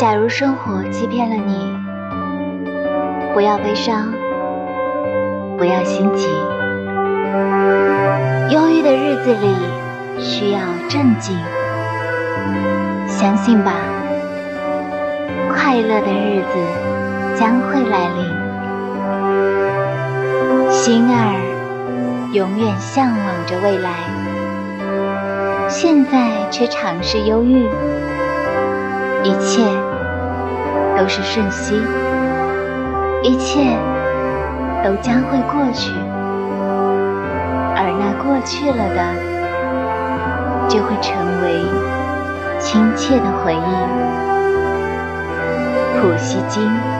假如生活欺骗了你，不要悲伤，不要心急。忧郁的日子里需要镇静，相信吧，快乐的日子将会来临。心儿永远向往着未来，现在却尝试忧郁，一切都是瞬息，一切都将会过去，而那过去了的，就会成为亲切的回忆。普希金。